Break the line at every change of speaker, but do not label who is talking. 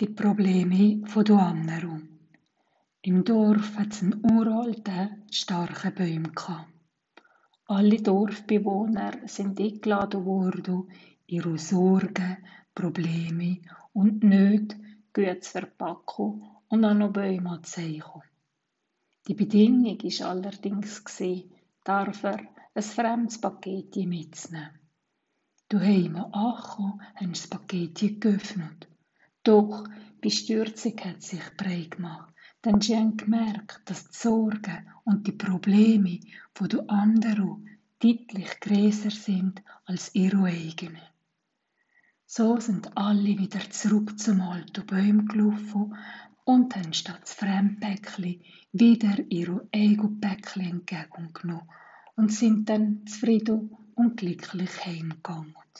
Die Probleme der anderen. Im Dorf hat es einen uralten, starken Baum. Alle Dorfbewohner sind eingeladen worden, ihre Sorgen, Probleme und Nöte gut zu verpacken und an den Bäumen anzuzeigen. Die Bedingung war allerdings, darf er ein fremdes Paket mitzunehmen. Daheim angekommen, haben sie das Paket geöffnet. Doch Bestürzung hat sich breit gemacht, denn sie haben gemerkt, dass die Sorgen und die Probleme von den anderen deutlich größer sind als ihre eigenen. So sind alle wieder zurück zum alten Baum gelaufen und haben statt das Fremdpäckchen wieder ihre eigenen Päckchen entgegengenommen und sind dann zufrieden und glücklich heimgegangen.